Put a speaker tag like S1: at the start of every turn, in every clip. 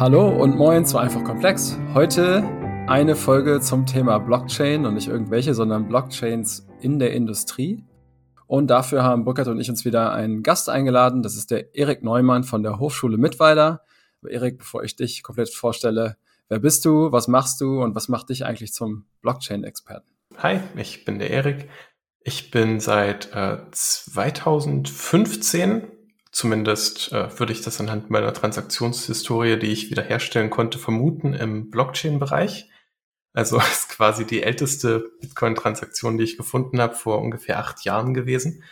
S1: Hallo und moin zu Einfach Komplex. Heute eine Folge zum Thema Blockchain und nicht irgendwelche, sondern Blockchains in der Industrie. Und dafür haben Burkhard und ich uns wieder einen Gast eingeladen. Das ist der Erik Neumann von der Hochschule Mittweida. Erik, bevor ich dich komplett vorstelle, wer bist du, was machst du und was macht dich eigentlich zum Blockchain-Experten?
S2: Hi, ich bin der Erik. Ich bin seit äh, 2015 zumindest äh, würde ich das anhand meiner Transaktionshistorie, die ich wiederherstellen konnte, vermuten im Blockchain-Bereich. Also ist quasi die älteste Bitcoin-Transaktion, die ich gefunden habe, vor ungefähr acht Jahren gewesen.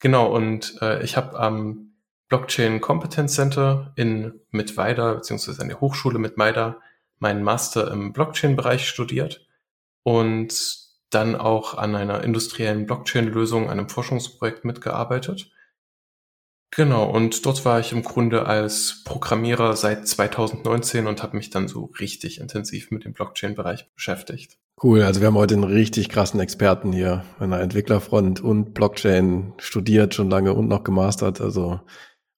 S2: Genau, und äh, ich habe am Blockchain Competence Center in Mittweida, beziehungsweise an der Hochschule Mittweida, meinen Master im Blockchain-Bereich studiert und dann auch an einer industriellen Blockchain-Lösung, einem Forschungsprojekt mitgearbeitet. Genau, und dort war ich im Grunde als Programmierer seit 2019 und habe mich dann so richtig intensiv mit dem Blockchain-Bereich beschäftigt.
S3: Cool, also wir haben heute einen richtig krassen Experten hier an der Entwicklerfront und Blockchain studiert schon lange und noch gemastert. Also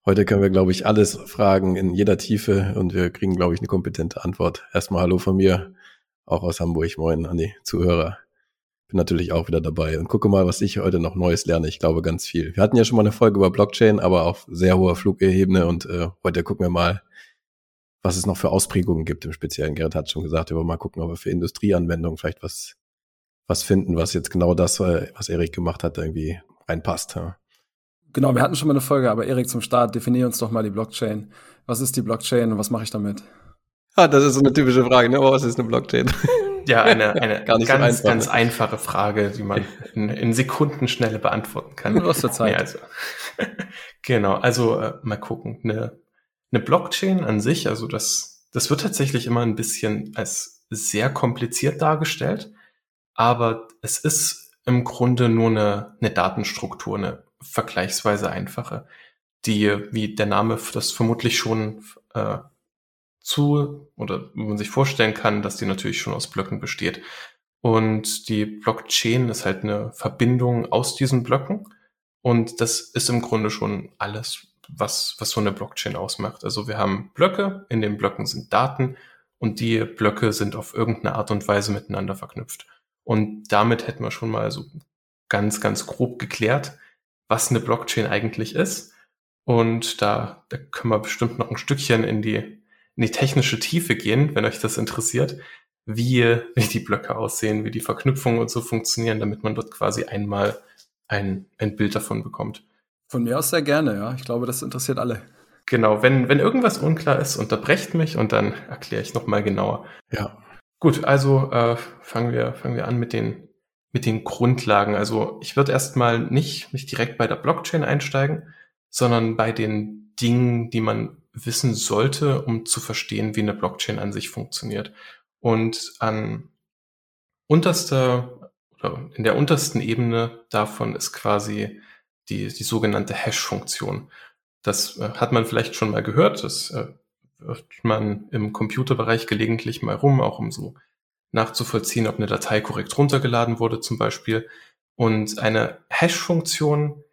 S3: heute können wir, glaube ich, alles fragen in jeder Tiefe und wir kriegen, glaube ich, eine kompetente Antwort. Erstmal Hallo von mir, auch aus Hamburg. Moin an die Zuhörer bin natürlich auch wieder dabei und gucke mal, was ich heute noch Neues lerne. Ich glaube ganz viel. Wir hatten ja schon mal eine Folge über Blockchain, aber auf sehr hoher Flugebene und äh, heute gucken wir mal, was es noch für Ausprägungen gibt im Speziellen. Gerrit hat schon gesagt, wir wollen mal gucken, ob wir für Industrieanwendungen vielleicht was, was finden, was jetzt genau das, äh, was Erik gemacht hat, irgendwie reinpasst. Ja.
S1: Genau, wir hatten schon mal eine Folge, aber Erik, zum Start, definier uns doch mal die Blockchain. Was ist die Blockchain und was mache ich damit?
S3: Ah, das ist so eine typische Frage, ne? Aber was ist eine Blockchain?
S2: Ja, eine, eine ganz, so einfach, ganz einfache Frage, die man in, in Sekundenschnelle beantworten kann.
S1: Aus der Zeit.
S2: Nee, also, genau, also äh, mal gucken. Eine, eine Blockchain an sich, also das, das wird tatsächlich immer ein bisschen als sehr kompliziert dargestellt, aber es ist im Grunde nur eine, eine Datenstruktur, eine vergleichsweise einfache, die, wie der Name das vermutlich schon äh, zu oder man sich vorstellen kann, dass die natürlich schon aus Blöcken besteht. Und die Blockchain ist halt eine Verbindung aus diesen Blöcken. Und das ist im Grunde schon alles, was, was so eine Blockchain ausmacht. Also wir haben Blöcke, in den Blöcken sind Daten und die Blöcke sind auf irgendeine Art und Weise miteinander verknüpft. Und damit hätten wir schon mal so ganz, ganz grob geklärt, was eine Blockchain eigentlich ist. Und da, da können wir bestimmt noch ein Stückchen in die in die technische Tiefe gehen, wenn euch das interessiert, wie, wie die Blöcke aussehen, wie die Verknüpfungen und so funktionieren, damit man dort quasi einmal ein, ein Bild davon bekommt.
S1: Von mir aus sehr gerne, ja. Ich glaube, das interessiert alle.
S2: Genau, wenn, wenn irgendwas unklar ist, unterbrecht mich und dann erkläre ich nochmal genauer.
S3: Ja.
S2: Gut, also äh, fangen, wir, fangen wir an mit den, mit den Grundlagen. Also ich würde erstmal nicht, nicht direkt bei der Blockchain einsteigen, sondern bei den Dingen, die man wissen sollte, um zu verstehen, wie eine Blockchain an sich funktioniert. Und an unterster oder in der untersten Ebene davon ist quasi die, die sogenannte Hash-Funktion. Das äh, hat man vielleicht schon mal gehört. Das äh, wirft man im Computerbereich gelegentlich mal rum, auch um so nachzuvollziehen, ob eine Datei korrekt runtergeladen wurde zum Beispiel. Und eine Hash-Funktion,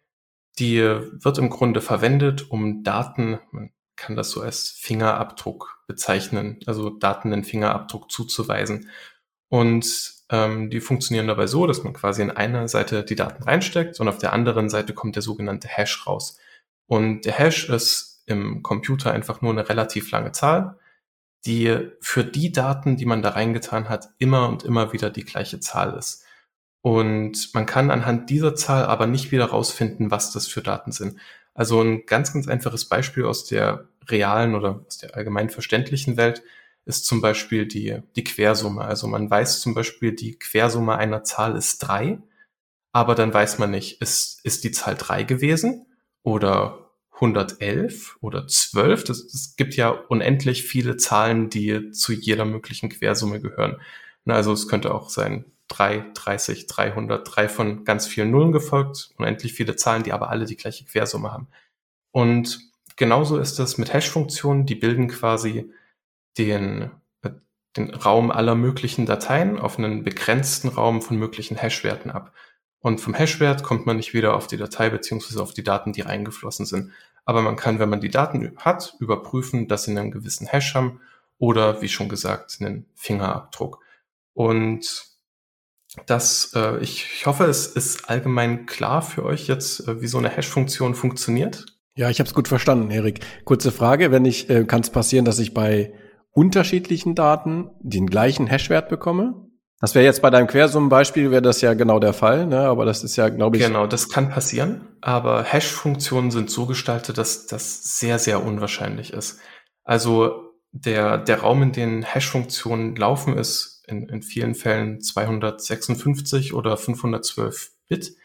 S2: die wird im Grunde verwendet, um Daten, man kann das so als Fingerabdruck bezeichnen, also Daten in Fingerabdruck zuzuweisen. Und ähm, die funktionieren dabei so, dass man quasi in einer Seite die Daten reinsteckt und auf der anderen Seite kommt der sogenannte Hash raus. Und der Hash ist im Computer einfach nur eine relativ lange Zahl, die für die Daten, die man da reingetan hat, immer und immer wieder die gleiche Zahl ist. Und man kann anhand dieser Zahl aber nicht wieder rausfinden, was das für Daten sind. Also ein ganz, ganz einfaches Beispiel aus der realen oder aus der allgemein verständlichen Welt ist zum Beispiel die, die Quersumme. Also man weiß zum Beispiel, die Quersumme einer Zahl ist drei, aber dann weiß man nicht, ist, ist die Zahl drei gewesen oder 111 oder 12? Das, es gibt ja unendlich viele Zahlen, die zu jeder möglichen Quersumme gehören. Also es könnte auch sein 3, 30, 300, drei von ganz vielen Nullen gefolgt, unendlich viele Zahlen, die aber alle die gleiche Quersumme haben. Und genauso ist es mit Hash-Funktionen, die bilden quasi den, den Raum aller möglichen Dateien auf einen begrenzten Raum von möglichen Hash-Werten ab. Und vom Hash-Wert kommt man nicht wieder auf die Datei beziehungsweise auf die Daten, die reingeflossen sind. Aber man kann, wenn man die Daten hat, überprüfen, dass sie einen gewissen Hash haben oder wie schon gesagt einen Fingerabdruck. Und das, äh, ich, ich hoffe, es ist allgemein klar für euch jetzt, äh, wie so eine Hash-Funktion funktioniert.
S3: Ja, ich habe es gut verstanden, Erik. Kurze Frage, wenn ich, äh, kann es passieren, dass ich bei unterschiedlichen Daten den gleichen Hash-Wert bekomme? Das wäre jetzt bei deinem Quersummenbeispiel wäre das ja genau der Fall, ne? Aber das ist ja, glaube ich.
S2: Genau, das kann passieren. Aber Hash-Funktionen sind so gestaltet, dass das sehr, sehr unwahrscheinlich ist. Also der, der Raum, in dem Hash-Funktionen laufen, ist in, in vielen Fällen 256 oder 512 Bit.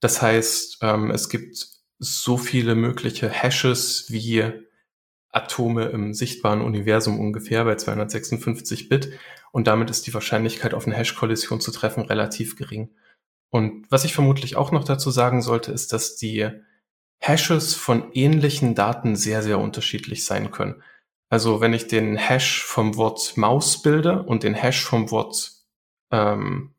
S2: Das heißt, ähm, es gibt so viele mögliche Hashes wie Atome im sichtbaren Universum ungefähr bei 256 Bit und damit ist die Wahrscheinlichkeit auf eine Hash-Kollision zu treffen relativ gering. Und was ich vermutlich auch noch dazu sagen sollte, ist, dass die Hashes von ähnlichen Daten sehr, sehr unterschiedlich sein können. Also wenn ich den Hash vom Wort Maus bilde und den Hash vom Wort ähm,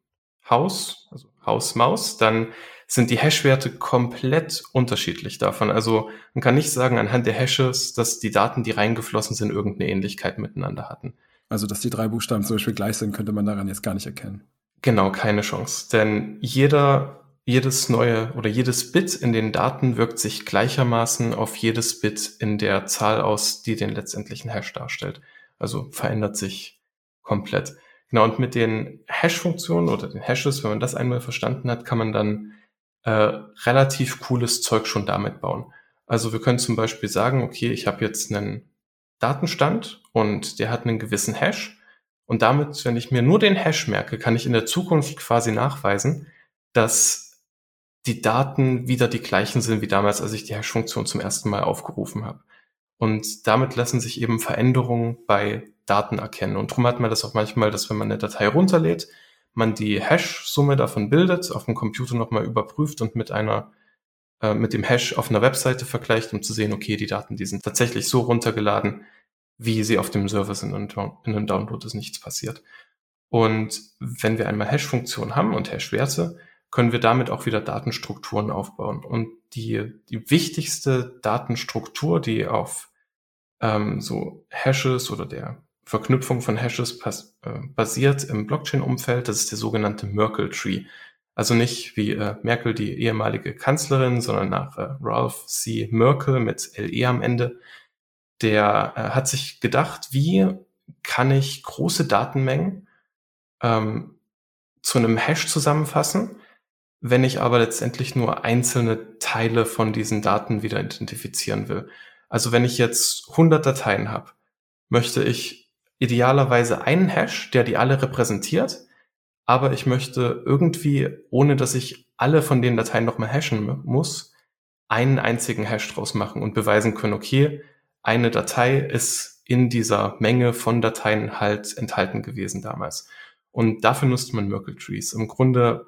S2: Haus, also Haus Maus, dann sind die Hash-Werte komplett unterschiedlich davon. Also man kann nicht sagen anhand der Hashes, dass die Daten, die reingeflossen sind, irgendeine Ähnlichkeit miteinander hatten.
S1: Also dass die drei Buchstaben zum Beispiel gleich sind, könnte man daran jetzt gar nicht erkennen.
S2: Genau, keine Chance. Denn jeder, jedes neue oder jedes Bit in den Daten wirkt sich gleichermaßen auf jedes Bit in der Zahl aus, die den letztendlichen Hash darstellt. Also verändert sich komplett. Genau, und mit den Hash-Funktionen oder den Hashes, wenn man das einmal verstanden hat, kann man dann äh, relativ cooles Zeug schon damit bauen. Also wir können zum Beispiel sagen, okay, ich habe jetzt einen Datenstand und der hat einen gewissen Hash. Und damit, wenn ich mir nur den Hash merke, kann ich in der Zukunft quasi nachweisen, dass die Daten wieder die gleichen sind wie damals, als ich die Hash-Funktion zum ersten Mal aufgerufen habe. Und damit lassen sich eben Veränderungen bei Daten erkennen. Und darum hat man das auch manchmal, dass wenn man eine Datei runterlädt, man die Hash-Summe davon bildet, auf dem Computer nochmal überprüft und mit einer äh, mit dem Hash auf einer Webseite vergleicht, um zu sehen, okay, die Daten, die sind tatsächlich so runtergeladen, wie sie auf dem und in einem Download ist nichts passiert. Und wenn wir einmal Hash-Funktionen haben und Hash-Werte, können wir damit auch wieder Datenstrukturen aufbauen. Und die, die wichtigste Datenstruktur, die auf ähm, so Hashes oder der Verknüpfung von Hashes pas, äh, basiert im Blockchain-Umfeld. Das ist der sogenannte Merkle Tree. Also nicht wie äh, Merkel, die ehemalige Kanzlerin, sondern nach äh, Ralph C. Merkel mit LE am Ende. Der äh, hat sich gedacht, wie kann ich große Datenmengen ähm, zu einem Hash zusammenfassen, wenn ich aber letztendlich nur einzelne Teile von diesen Daten wieder identifizieren will. Also wenn ich jetzt 100 Dateien habe, möchte ich idealerweise einen Hash, der die alle repräsentiert, aber ich möchte irgendwie, ohne dass ich alle von den Dateien nochmal hashen muss, einen einzigen Hash draus machen und beweisen können, okay, eine Datei ist in dieser Menge von Dateien halt enthalten gewesen damals. Und dafür nutzt man Merkle Trees. Im Grunde,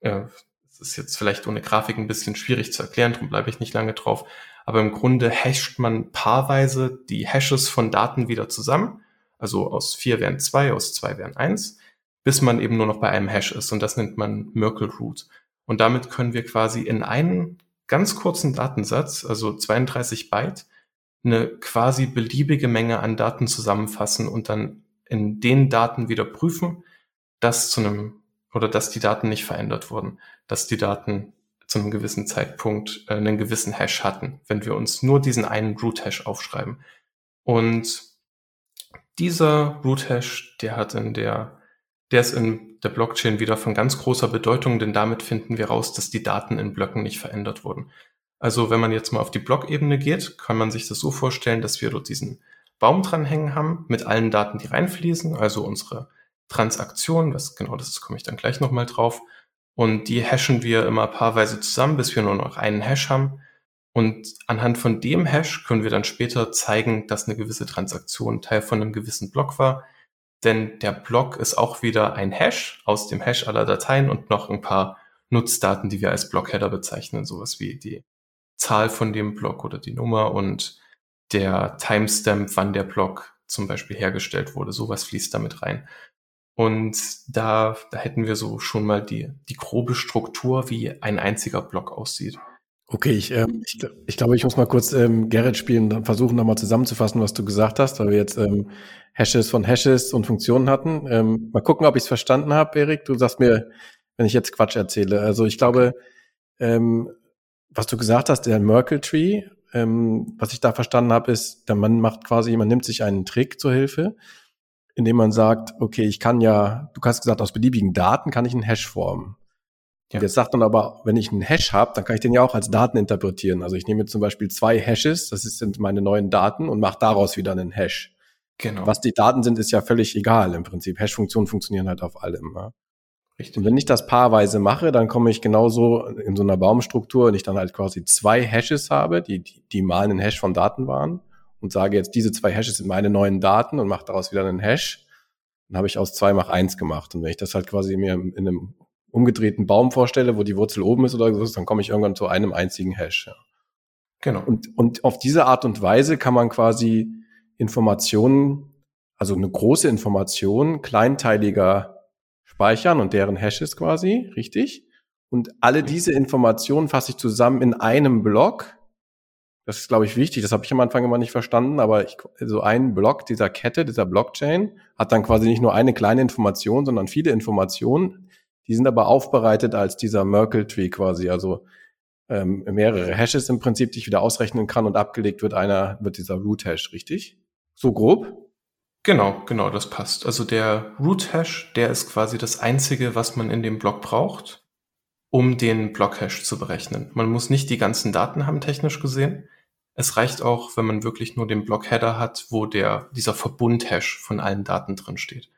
S2: äh, das ist jetzt vielleicht ohne Grafik ein bisschen schwierig zu erklären, darum bleibe ich nicht lange drauf, aber im Grunde hasht man paarweise die Hashes von Daten wieder zusammen. Also aus vier wären zwei, aus zwei wären eins, bis man eben nur noch bei einem Hash ist. Und das nennt man Merkle Root. Und damit können wir quasi in einen ganz kurzen Datensatz, also 32 Byte, eine quasi beliebige Menge an Daten zusammenfassen und dann in den Daten wieder prüfen, dass zu einem oder dass die Daten nicht verändert wurden, dass die Daten zu einem gewissen Zeitpunkt äh, einen gewissen Hash hatten, wenn wir uns nur diesen einen Root Hash aufschreiben. Und dieser Root Hash, der hat in der, der ist in der Blockchain wieder von ganz großer Bedeutung, denn damit finden wir raus, dass die Daten in Blöcken nicht verändert wurden. Also wenn man jetzt mal auf die Blockebene geht, kann man sich das so vorstellen, dass wir dort diesen Baum dranhängen haben mit allen Daten, die reinfließen, also unsere Transaktion, was genau das ist, komme ich dann gleich nochmal drauf. Und die hashen wir immer paarweise zusammen, bis wir nur noch einen Hash haben. Und anhand von dem Hash können wir dann später zeigen, dass eine gewisse Transaktion Teil von einem gewissen Block war. Denn der Block ist auch wieder ein Hash aus dem Hash aller Dateien und noch ein paar Nutzdaten, die wir als Blockheader bezeichnen, sowas wie die Zahl von dem Block oder die Nummer und der Timestamp, wann der Block zum Beispiel hergestellt wurde. Sowas fließt damit rein. Und da, da hätten wir so schon mal die, die grobe Struktur, wie ein einziger Block aussieht.
S3: Okay, ich, ähm, ich, ich glaube, ich muss mal kurz ähm, Gerrit spielen und versuchen nochmal zusammenzufassen, was du gesagt hast, weil wir jetzt ähm, Hashes von Hashes und Funktionen hatten. Ähm, mal gucken, ob ich es verstanden habe, Erik. Du sagst mir, wenn ich jetzt Quatsch erzähle. Also ich glaube, ähm, was du gesagt hast, der Merkle Tree, ähm, was ich da verstanden habe, ist, der Mann macht quasi, man nimmt sich einen Trick zur Hilfe, indem man sagt, okay, ich kann ja, du hast gesagt, aus beliebigen Daten kann ich einen Hash formen. Ja. Jetzt sagt man aber, wenn ich einen Hash habe, dann kann ich den ja auch als Daten interpretieren. Also ich nehme zum Beispiel zwei Hashes, das sind meine neuen Daten und mache daraus wieder einen Hash. Genau. Was die Daten sind, ist ja völlig egal im Prinzip. Hash-Funktionen funktionieren halt auf allem. Ja? Richtig. Und wenn ich das paarweise mache, dann komme ich genauso in so einer Baumstruktur, wenn ich dann halt quasi zwei Hashes habe, die, die, die mal einen Hash von Daten waren und sage jetzt, diese zwei Hashes sind meine neuen Daten und mache daraus wieder einen Hash, dann habe ich aus zwei mach eins gemacht. Und wenn ich das halt quasi mir in einem umgedrehten Baum vorstelle, wo die Wurzel oben ist oder so, dann komme ich irgendwann zu einem einzigen Hash. Ja. Genau. Und, und auf diese Art und Weise kann man quasi Informationen, also eine große Information kleinteiliger speichern und deren Hashes quasi, richtig? Und alle diese Informationen fasse ich zusammen in einem Block. Das ist, glaube ich, wichtig. Das habe ich am Anfang immer nicht verstanden, aber ich, so ein Block dieser Kette, dieser Blockchain, hat dann quasi nicht nur eine kleine Information, sondern viele Informationen, die sind aber aufbereitet als dieser Merkle-Tree quasi, also ähm, mehrere Hashes im Prinzip, die ich wieder ausrechnen kann und abgelegt wird einer, wird dieser Root-Hash, richtig? So grob?
S2: Genau, genau, das passt. Also der Root-Hash, der ist quasi das einzige, was man in dem Block braucht, um den Block-Hash zu berechnen. Man muss nicht die ganzen Daten haben, technisch gesehen. Es reicht auch, wenn man wirklich nur den Block-Header hat, wo der, dieser Verbund-Hash von allen Daten drin steht.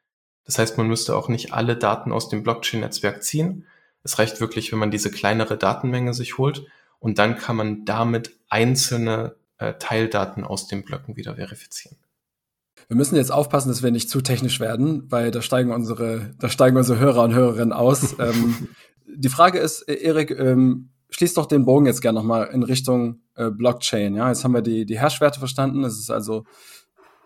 S2: Das heißt, man müsste auch nicht alle Daten aus dem Blockchain-Netzwerk ziehen. Es reicht wirklich, wenn man diese kleinere Datenmenge sich holt und dann kann man damit einzelne äh, Teildaten aus den Blöcken wieder verifizieren.
S1: Wir müssen jetzt aufpassen, dass wir nicht zu technisch werden, weil da steigen unsere, da steigen unsere Hörer und Hörerinnen aus. ähm, die Frage ist, Erik, ähm, schließ doch den Bogen jetzt gerne nochmal in Richtung äh, Blockchain. Ja, jetzt haben wir die, die Hashwerte verstanden. Es ist also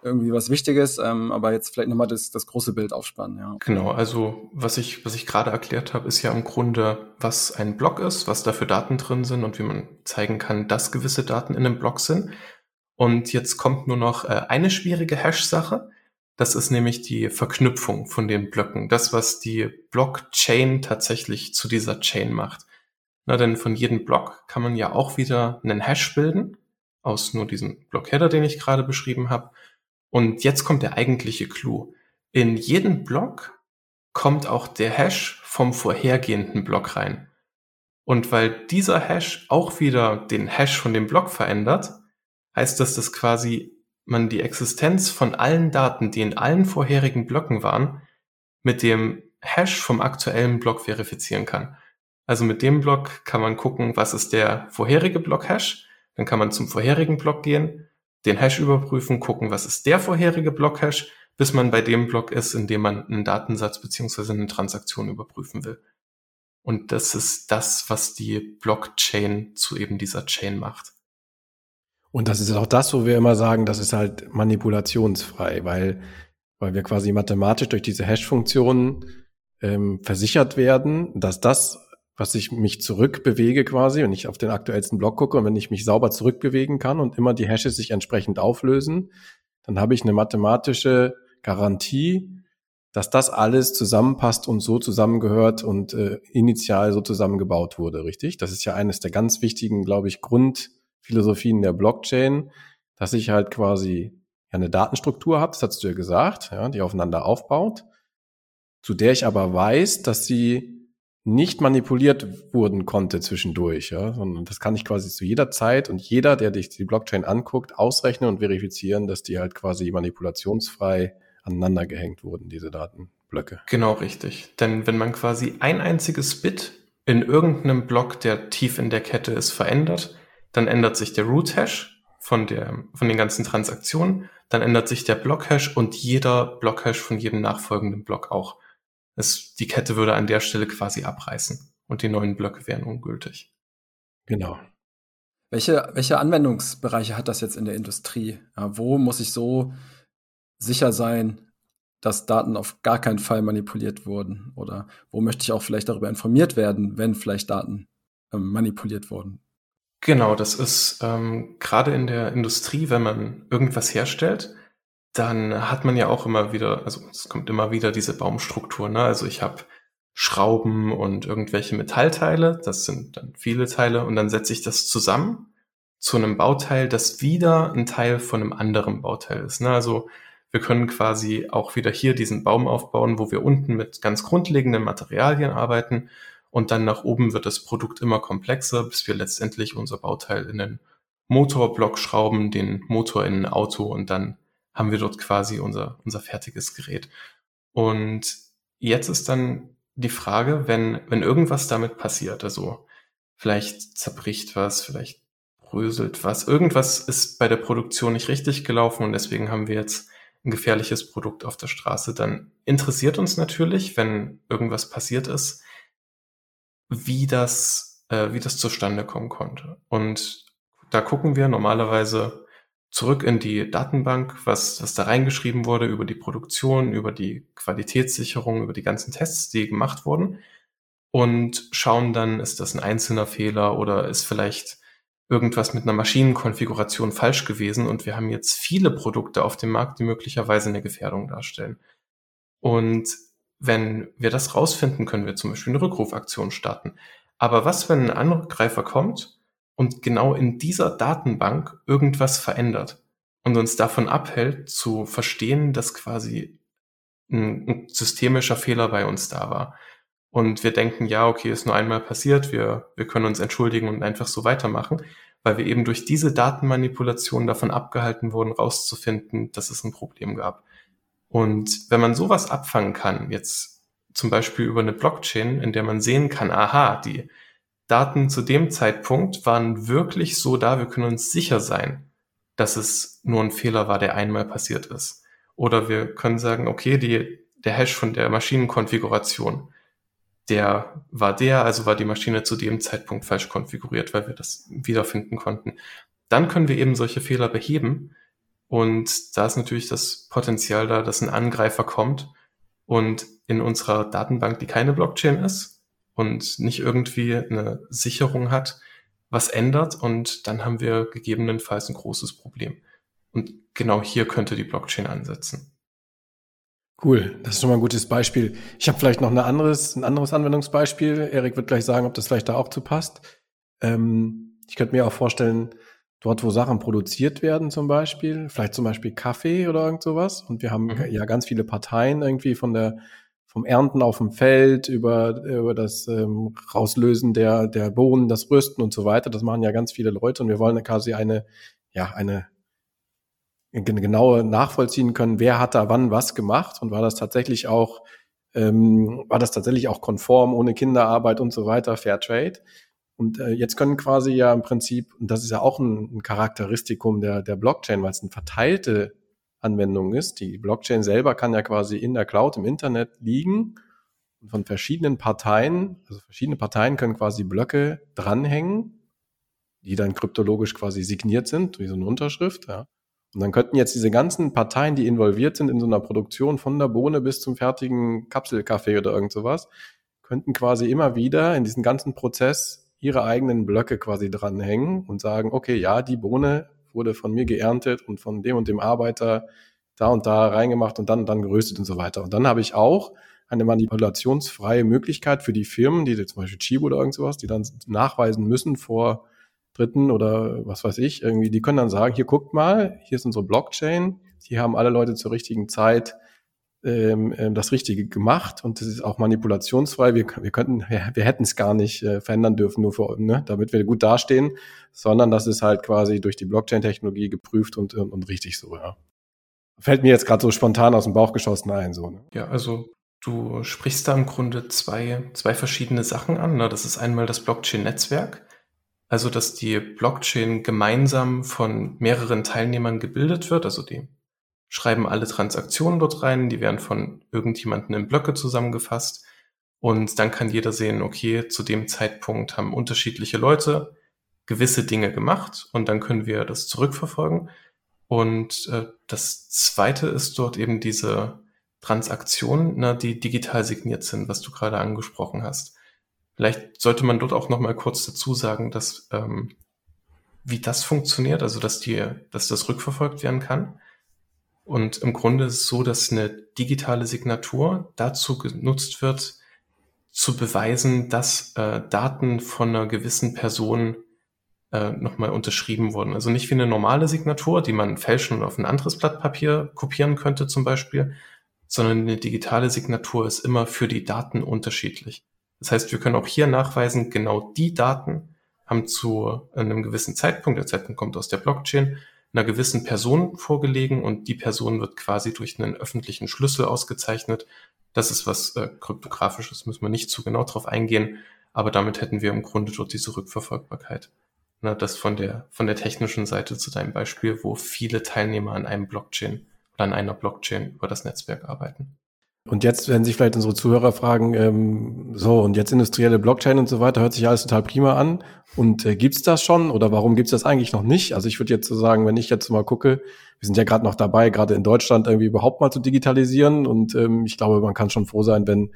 S1: irgendwie was Wichtiges, ähm, aber jetzt vielleicht nochmal das, das große Bild aufspannen, ja.
S2: Genau, also was ich, was ich gerade erklärt habe, ist ja im Grunde, was ein Block ist, was da für Daten drin sind und wie man zeigen kann, dass gewisse Daten in einem Block sind. Und jetzt kommt nur noch äh, eine schwierige Hash-Sache. Das ist nämlich die Verknüpfung von den Blöcken. Das, was die Blockchain tatsächlich zu dieser Chain macht. Na, denn von jedem Block kann man ja auch wieder einen Hash bilden, aus nur diesem Blockheader, den ich gerade beschrieben habe. Und jetzt kommt der eigentliche Clou. In jeden Block kommt auch der Hash vom vorhergehenden Block rein. Und weil dieser Hash auch wieder den Hash von dem Block verändert, heißt das, dass quasi man die Existenz von allen Daten, die in allen vorherigen Blöcken waren, mit dem Hash vom aktuellen Block verifizieren kann. Also mit dem Block kann man gucken, was ist der vorherige Block-Hash, dann kann man zum vorherigen Block gehen den Hash überprüfen, gucken, was ist der vorherige Block-Hash, bis man bei dem Block ist, in dem man einen Datensatz beziehungsweise eine Transaktion überprüfen will. Und das ist das, was die Blockchain zu eben dieser Chain macht.
S3: Und das ist auch das, wo wir immer sagen, das ist halt manipulationsfrei, weil, weil wir quasi mathematisch durch diese Hash-Funktionen ähm, versichert werden, dass das was ich mich zurückbewege quasi und ich auf den aktuellsten Block gucke und wenn ich mich sauber zurückbewegen kann und immer die Hashes sich entsprechend auflösen, dann habe ich eine mathematische Garantie, dass das alles zusammenpasst und so zusammengehört und äh, initial so zusammengebaut wurde, richtig? Das ist ja eines der ganz wichtigen, glaube ich, Grundphilosophien der Blockchain, dass ich halt quasi ja eine Datenstruktur habe, das hast du ja gesagt, ja, die aufeinander aufbaut, zu der ich aber weiß, dass sie nicht manipuliert wurden konnte zwischendurch, ja, sondern das kann ich quasi zu jeder Zeit und jeder, der dich die Blockchain anguckt, ausrechnen und verifizieren, dass die halt quasi manipulationsfrei aneinander gehängt wurden, diese Datenblöcke.
S2: Genau richtig. Denn wenn man quasi ein einziges Bit in irgendeinem Block, der tief in der Kette ist, verändert, dann ändert sich der Root Hash von der, von den ganzen Transaktionen, dann ändert sich der Block Hash und jeder Block Hash von jedem nachfolgenden Block auch. Es, die Kette würde an der Stelle quasi abreißen und die neuen Blöcke wären ungültig.
S3: Genau.
S1: Welche, welche Anwendungsbereiche hat das jetzt in der Industrie? Ja, wo muss ich so sicher sein, dass Daten auf gar keinen Fall manipuliert wurden? Oder wo möchte ich auch vielleicht darüber informiert werden, wenn vielleicht Daten ähm, manipuliert wurden?
S2: Genau, das ist ähm, gerade in der Industrie, wenn man irgendwas herstellt, dann hat man ja auch immer wieder, also es kommt immer wieder diese Baumstruktur. Ne? Also ich habe Schrauben und irgendwelche Metallteile, das sind dann viele Teile, und dann setze ich das zusammen zu einem Bauteil, das wieder ein Teil von einem anderen Bauteil ist. Ne? Also wir können quasi auch wieder hier diesen Baum aufbauen, wo wir unten mit ganz grundlegenden Materialien arbeiten und dann nach oben wird das Produkt immer komplexer, bis wir letztendlich unser Bauteil in den Motorblock schrauben, den Motor in ein Auto und dann haben wir dort quasi unser, unser fertiges Gerät. Und jetzt ist dann die Frage, wenn, wenn irgendwas damit passiert, also vielleicht zerbricht was, vielleicht bröselt was, irgendwas ist bei der Produktion nicht richtig gelaufen und deswegen haben wir jetzt ein gefährliches Produkt auf der Straße, dann interessiert uns natürlich, wenn irgendwas passiert ist, wie das, äh, wie das zustande kommen konnte. Und da gucken wir normalerweise zurück in die Datenbank, was, was da reingeschrieben wurde über die Produktion, über die Qualitätssicherung, über die ganzen Tests, die gemacht wurden und schauen dann, ist das ein einzelner Fehler oder ist vielleicht irgendwas mit einer Maschinenkonfiguration falsch gewesen und wir haben jetzt viele Produkte auf dem Markt, die möglicherweise eine Gefährdung darstellen. Und wenn wir das rausfinden, können wir zum Beispiel eine Rückrufaktion starten. Aber was, wenn ein Angreifer kommt und genau in dieser Datenbank irgendwas verändert und uns davon abhält zu verstehen, dass quasi ein, systemischer Fehler bei uns da war? Und wir denken, ja, okay, ist nur einmal passiert, wir, wir können uns entschuldigen und einfach so weitermachen, weil wir eben durch diese Datenmanipulation davon abgehalten wurden, rauszufinden, dass es ein Problem gab. Und wenn man sowas abfangen kann, jetzt zum Beispiel über eine Blockchain, in der man sehen kann, aha, die Daten zu dem Zeitpunkt waren wirklich so da, wir können uns sicher sein, dass es nur ein Fehler war, der einmal passiert ist. Oder wir können sagen, okay, die, der Hash von der Maschinenkonfiguration, der war der, also war die Maschine zu dem Zeitpunkt falsch konfiguriert, weil wir das wiederfinden konnten. Dann können wir eben solche Fehler beheben. Und da ist natürlich das Potenzial da, dass ein Angreifer kommt und in unserer Datenbank, die keine Blockchain ist und nicht irgendwie eine Sicherung hat, was ändert und dann haben wir gegebenenfalls ein großes Problem. Und genau hier könnte die Blockchain ansetzen.
S3: Cool, das ist schon mal ein gutes Beispiel. Ich habe vielleicht noch ein anderes, ein anderes Anwendungsbeispiel. Erik wird gleich sagen, ob das vielleicht da auch zu passt. Ähm, ich könnte mir auch vorstellen, dort, wo Sachen produziert werden zum Beispiel, vielleicht zum Beispiel Kaffee oder irgend sowas. Und wir haben mhm. ja ganz viele Parteien irgendwie von der vom Ernten auf dem Feld über, über das ähm, Rauslösen der, der Bohnen, das Rösten und so weiter. Das machen ja ganz viele Leute und wir wollen quasi eine, ja, eine genaue nachvollziehen können, wer hat da wann was gemacht und war das tatsächlich auch, ähm, war das tatsächlich auch konform, ohne Kinderarbeit und so weiter, Fair Trade. Und äh, jetzt können quasi ja im Prinzip, und das ist ja auch ein, ein Charakteristikum der, der Blockchain, weil es eine verteilte Anwendung ist. Die Blockchain selber kann ja quasi in der Cloud im Internet liegen und von verschiedenen Parteien, also verschiedene Parteien können quasi Blöcke dranhängen, die dann kryptologisch quasi signiert sind, wie so eine Unterschrift, ja. Und dann könnten jetzt diese ganzen Parteien, die involviert sind in so einer Produktion von der Bohne bis zum fertigen Kapselkaffee oder irgend sowas, könnten quasi immer wieder in diesen ganzen Prozess ihre eigenen Blöcke quasi dranhängen und sagen, okay, ja, die Bohne wurde von mir geerntet und von dem und dem Arbeiter da und da reingemacht und dann und dann geröstet und so weiter. Und dann habe ich auch eine manipulationsfreie Möglichkeit für die Firmen, die zum Beispiel Chibo oder irgend sowas, die dann nachweisen müssen vor Dritten oder was weiß ich, irgendwie, die können dann sagen, hier guckt mal, hier ist unsere Blockchain, hier haben alle Leute zur richtigen Zeit ähm, ähm, das Richtige gemacht und das ist auch manipulationsfrei. Wir, wir könnten, wir, wir hätten es gar nicht äh, verändern dürfen, nur für, ne, damit wir gut dastehen, sondern das ist halt quasi durch die Blockchain-Technologie geprüft und, und, und richtig so, ja. Fällt mir jetzt gerade so spontan aus dem Bauch geschossen ein, so. Ne?
S2: Ja, also du sprichst da im Grunde zwei, zwei verschiedene Sachen an. Ne? Das ist einmal das Blockchain-Netzwerk also, dass die Blockchain gemeinsam von mehreren Teilnehmern gebildet wird. Also die schreiben alle Transaktionen dort rein, die werden von irgendjemandem in Blöcke zusammengefasst. Und dann kann jeder sehen, okay, zu dem Zeitpunkt haben unterschiedliche Leute gewisse Dinge gemacht und dann können wir das zurückverfolgen. Und äh, das zweite ist dort eben diese Transaktionen, na, die digital signiert sind, was du gerade angesprochen hast. Vielleicht sollte man dort auch noch mal kurz dazu sagen, dass ähm, wie das funktioniert, also dass die, dass das rückverfolgt werden kann. Und im Grunde ist es so, dass eine digitale Signatur dazu genutzt wird, zu beweisen, dass äh, Daten von einer gewissen Person äh, nochmal unterschrieben wurden. Also nicht wie eine normale Signatur, die man fälschen und auf ein anderes Blatt Papier kopieren könnte zum Beispiel, sondern eine digitale Signatur ist immer für die Daten unterschiedlich. Das heißt, wir können auch hier nachweisen, genau die Daten haben zu einem gewissen Zeitpunkt, der Zeitpunkt kommt aus der Blockchain, einer gewissen Person vorgelegen und die Person wird quasi durch einen öffentlichen Schlüssel ausgezeichnet. Das ist was äh, kryptografisches, müssen wir nicht zu genau drauf eingehen, aber damit hätten wir im Grunde dort diese Rückverfolgbarkeit. Na, das von der, von der technischen Seite zu deinem Beispiel, wo viele Teilnehmer an einem Blockchain oder an einer Blockchain über das Netzwerk arbeiten.
S3: Und jetzt werden sich vielleicht unsere Zuhörer fragen, ähm, so, und jetzt industrielle Blockchain und so weiter, hört sich alles total prima an. Und äh, gibt's das schon oder warum gibt's das eigentlich noch nicht? Also ich würde jetzt so sagen, wenn ich jetzt mal gucke, wir sind ja gerade noch dabei, gerade in Deutschland irgendwie überhaupt mal zu digitalisieren. Und ähm, ich glaube, man kann schon froh sein, wenn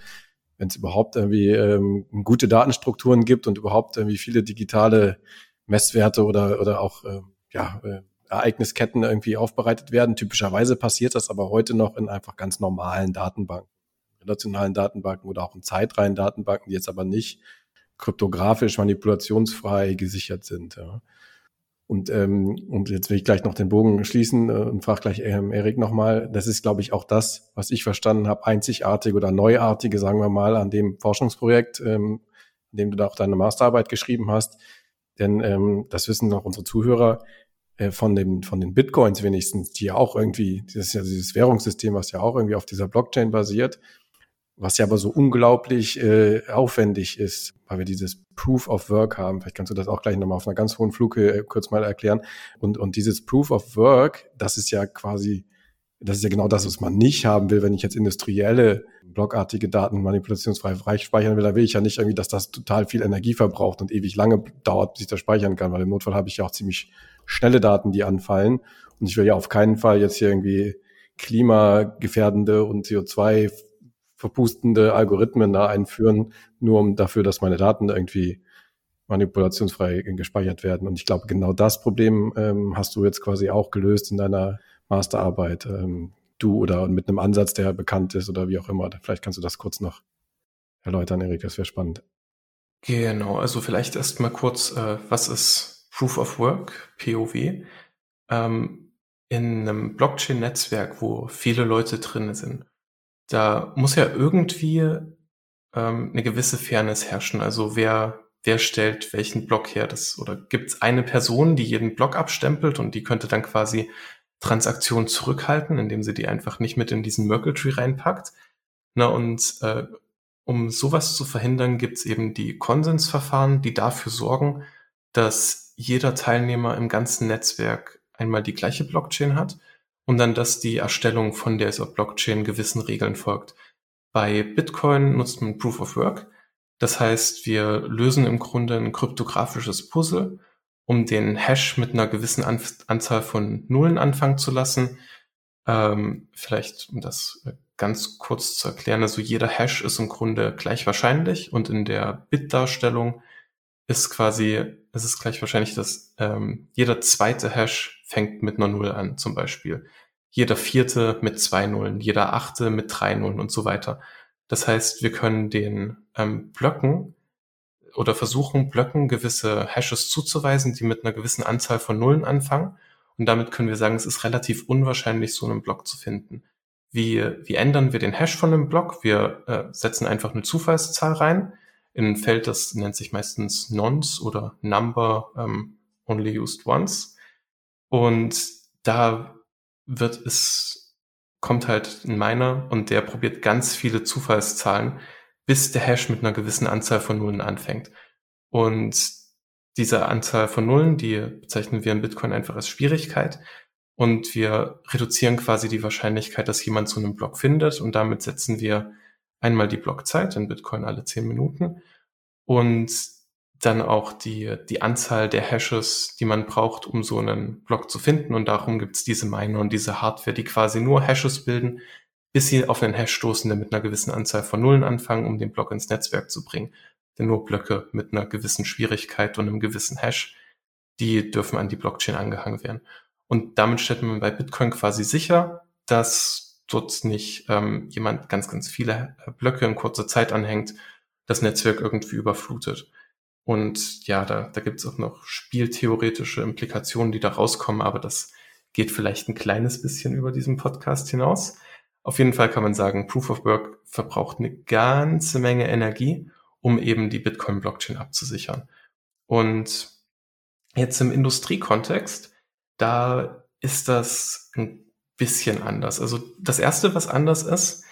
S3: wenn es überhaupt irgendwie ähm, gute Datenstrukturen gibt und überhaupt irgendwie viele digitale Messwerte oder, oder auch äh, ja, äh, Ereignisketten irgendwie aufbereitet werden. Typischerweise passiert das aber heute noch in einfach ganz normalen Datenbanken, relationalen Datenbanken oder auch in zeitreihen Datenbanken, die jetzt aber nicht kryptografisch manipulationsfrei gesichert sind. Ja. Und, ähm, und jetzt will ich gleich noch den Bogen schließen äh, und frage gleich ähm, Erik nochmal. Das ist, glaube ich, auch das, was ich verstanden habe, einzigartige oder neuartige, sagen wir mal, an dem Forschungsprojekt, ähm, in dem du da auch deine Masterarbeit geschrieben hast. Denn ähm, das wissen auch unsere Zuhörer, von, den, von den Bitcoins wenigstens, die ja auch irgendwie, das ist ja dieses Währungssystem, was ja auch irgendwie auf dieser Blockchain basiert, was ja aber so unglaublich äh, aufwendig ist, weil wir dieses Proof of Work haben. Vielleicht kannst du das auch gleich nochmal auf einer ganz hohen Flughöhe äh, kurz mal erklären. Und, und dieses Proof of Work, das ist ja quasi, das ist ja genau das, was man nicht haben will, wenn ich jetzt industrielle, blockartige Daten manipulationsfrei speichern will. Da will ich ja nicht irgendwie, dass das total viel Energie verbraucht und ewig lange dauert, bis ich das speichern kann, weil im Notfall habe ich ja auch ziemlich schnelle Daten, die anfallen. Und ich will ja auf keinen Fall jetzt hier irgendwie klimagefährdende und CO2 verpustende Algorithmen da einführen, nur um dafür, dass meine Daten irgendwie manipulationsfrei gespeichert werden. Und ich glaube, genau das Problem ähm, hast du jetzt quasi auch gelöst in deiner Masterarbeit. Ähm, du oder mit einem Ansatz, der bekannt ist oder wie auch immer. Vielleicht kannst du das kurz noch erläutern, Erik, das wäre spannend.
S2: Genau, also vielleicht erst mal kurz, äh, was ist Proof of Work, POW, ähm, in einem Blockchain-Netzwerk, wo viele Leute drin sind, da muss ja irgendwie ähm, eine gewisse Fairness herrschen. Also wer, wer stellt welchen Block her? Das, oder gibt es eine Person, die jeden Block abstempelt und die könnte dann quasi Transaktionen zurückhalten, indem sie die einfach nicht mit in diesen Merkle Tree reinpackt. Na, und äh, um sowas zu verhindern, gibt es eben die Konsensverfahren, die dafür sorgen, dass jeder Teilnehmer im ganzen Netzwerk einmal die gleiche Blockchain hat und dann, dass die Erstellung von dieser Blockchain gewissen Regeln folgt. Bei Bitcoin nutzt man Proof of Work. Das heißt, wir lösen im Grunde ein kryptografisches Puzzle, um den Hash mit einer gewissen Anzahl von Nullen anfangen zu lassen. Ähm, vielleicht, um das ganz kurz zu erklären, also jeder Hash ist im Grunde gleich wahrscheinlich und in der Bit-Darstellung ist quasi, es ist gleich wahrscheinlich, dass ähm, jeder zweite Hash fängt mit einer Null an, zum Beispiel. Jeder vierte mit zwei Nullen, jeder achte mit drei Nullen und so weiter. Das heißt, wir können den ähm, Blöcken oder versuchen, Blöcken gewisse Hashes zuzuweisen, die mit einer gewissen Anzahl von Nullen anfangen. Und damit können wir sagen, es ist relativ unwahrscheinlich, so einen Block zu finden. Wie, wie ändern wir den Hash von einem Block? Wir äh, setzen einfach eine Zufallszahl rein, in ein Feld, das nennt sich meistens Nonce oder Number um, Only Used Once. Und da wird es, kommt halt ein Miner und der probiert ganz viele Zufallszahlen, bis der Hash mit einer gewissen Anzahl von Nullen anfängt. Und diese Anzahl von Nullen, die bezeichnen wir in Bitcoin einfach als Schwierigkeit. Und wir reduzieren quasi die Wahrscheinlichkeit, dass jemand zu einem Block findet. Und damit setzen wir einmal die Blockzeit in Bitcoin alle zehn Minuten und dann auch die, die Anzahl der Hashes, die man braucht, um so einen Block zu finden. Und darum gibt es diese Miner und diese Hardware, die quasi nur Hashes bilden, bis sie auf einen Hash stoßen, der mit einer gewissen Anzahl von Nullen anfangen, um den Block ins Netzwerk zu bringen. Denn nur Blöcke mit einer gewissen Schwierigkeit und einem gewissen Hash die dürfen an die Blockchain angehangen werden. Und damit stellt man bei Bitcoin quasi sicher, dass dort nicht ähm, jemand ganz, ganz viele Blöcke in kurzer Zeit anhängt, das Netzwerk irgendwie überflutet. Und ja, da, da gibt es auch noch spieltheoretische Implikationen, die da rauskommen, aber das geht vielleicht ein kleines bisschen über diesen Podcast hinaus. Auf jeden Fall kann man sagen, Proof of Work verbraucht eine ganze Menge Energie, um eben die Bitcoin-Blockchain abzusichern. Und jetzt im Industriekontext, da ist das ein bisschen anders. Also das Erste, was anders ist,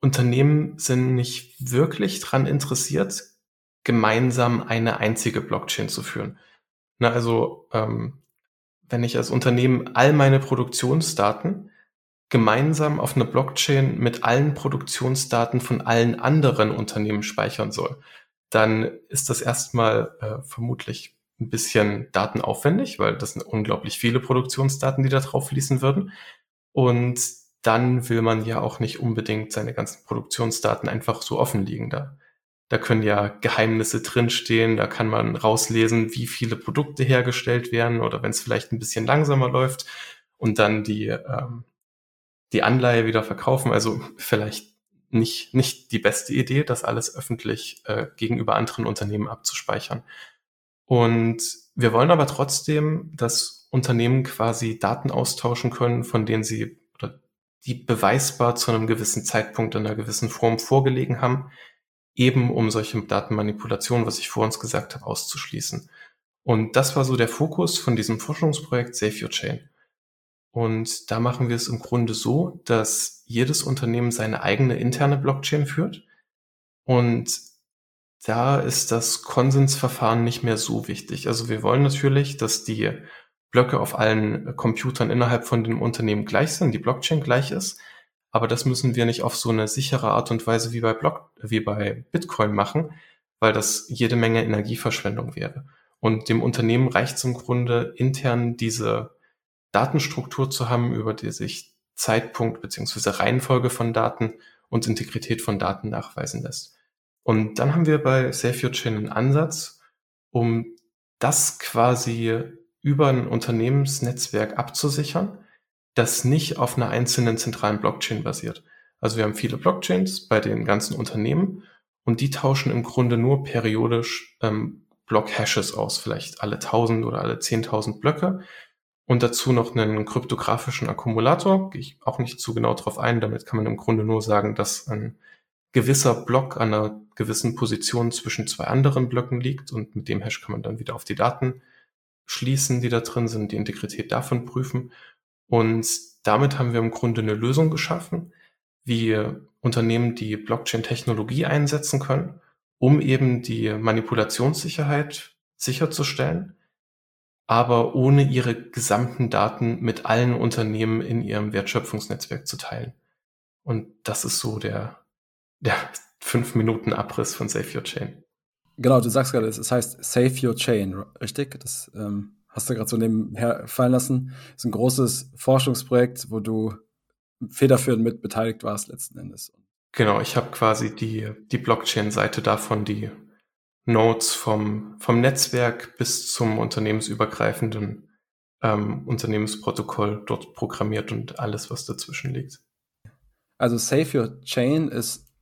S2: Unternehmen sind nicht wirklich dran interessiert, gemeinsam eine einzige Blockchain zu führen. Na, also ähm, wenn ich als Unternehmen all meine Produktionsdaten gemeinsam auf eine Blockchain mit allen Produktionsdaten von allen anderen Unternehmen speichern soll, dann ist das erstmal äh, vermutlich ein bisschen datenaufwendig, weil das sind unglaublich viele Produktionsdaten, die da drauf fließen würden. Und dann will man ja auch nicht unbedingt seine ganzen Produktionsdaten einfach so offen liegen. Da da können ja Geheimnisse drinstehen, da kann man rauslesen, wie viele Produkte hergestellt werden oder wenn es vielleicht ein bisschen langsamer läuft und dann die, ähm, die Anleihe wieder verkaufen. Also vielleicht nicht, nicht die beste Idee, das alles öffentlich äh, gegenüber anderen Unternehmen abzuspeichern. Und wir wollen aber trotzdem, dass Unternehmen quasi Daten austauschen können, von denen sie oder die beweisbar zu einem gewissen Zeitpunkt in einer gewissen Form vorgelegen haben, eben um solche Datenmanipulationen, was ich vor uns gesagt habe, auszuschließen. Und das war so der Fokus von diesem Forschungsprojekt Save Your Chain. Und da machen wir es im Grunde so, dass jedes Unternehmen seine eigene interne Blockchain führt. Und da ist das Konsensverfahren nicht mehr so wichtig. Also wir wollen natürlich, dass die Blöcke auf allen Computern innerhalb von dem Unternehmen gleich sind, die Blockchain gleich ist. Aber das müssen wir nicht auf so eine sichere Art und Weise wie bei Block, wie bei Bitcoin machen, weil das jede Menge Energieverschwendung wäre. Und dem Unternehmen reicht es im Grunde intern diese Datenstruktur zu haben, über die sich Zeitpunkt beziehungsweise Reihenfolge von Daten und Integrität von Daten nachweisen lässt. Und dann haben wir bei Save Your Chain einen Ansatz, um das quasi über ein Unternehmensnetzwerk abzusichern das nicht auf einer einzelnen zentralen Blockchain basiert. Also wir haben viele Blockchains bei den ganzen Unternehmen und die tauschen im Grunde nur periodisch ähm, Block-Hashes aus, vielleicht alle 1000 oder alle 10.000 Blöcke und dazu noch einen kryptografischen Akkumulator. Gehe ich auch nicht zu genau drauf ein. Damit kann man im Grunde nur sagen, dass ein gewisser Block an einer gewissen Position zwischen zwei anderen Blöcken liegt und mit dem Hash kann man dann wieder auf die Daten schließen, die da drin sind, die Integrität davon prüfen. Und damit haben wir im Grunde eine Lösung geschaffen, wie Unternehmen die Blockchain-Technologie einsetzen können, um eben die Manipulationssicherheit sicherzustellen, aber ohne ihre gesamten Daten mit allen Unternehmen in ihrem Wertschöpfungsnetzwerk zu teilen. Und das ist so der, der fünf Minuten Abriss von Save Your Chain.
S1: Genau, du sagst gerade, es heißt Save Your Chain, richtig? Das ähm, hast du gerade so nebenher fallen lassen. Das ist ein großes Forschungsprojekt, wo du federführend mit beteiligt warst letzten Endes.
S2: Genau, ich habe quasi die, die Blockchain-Seite davon, die Nodes vom, vom Netzwerk bis zum unternehmensübergreifenden ähm, Unternehmensprotokoll dort programmiert und alles, was dazwischen liegt.
S1: Also Save Your Chain ist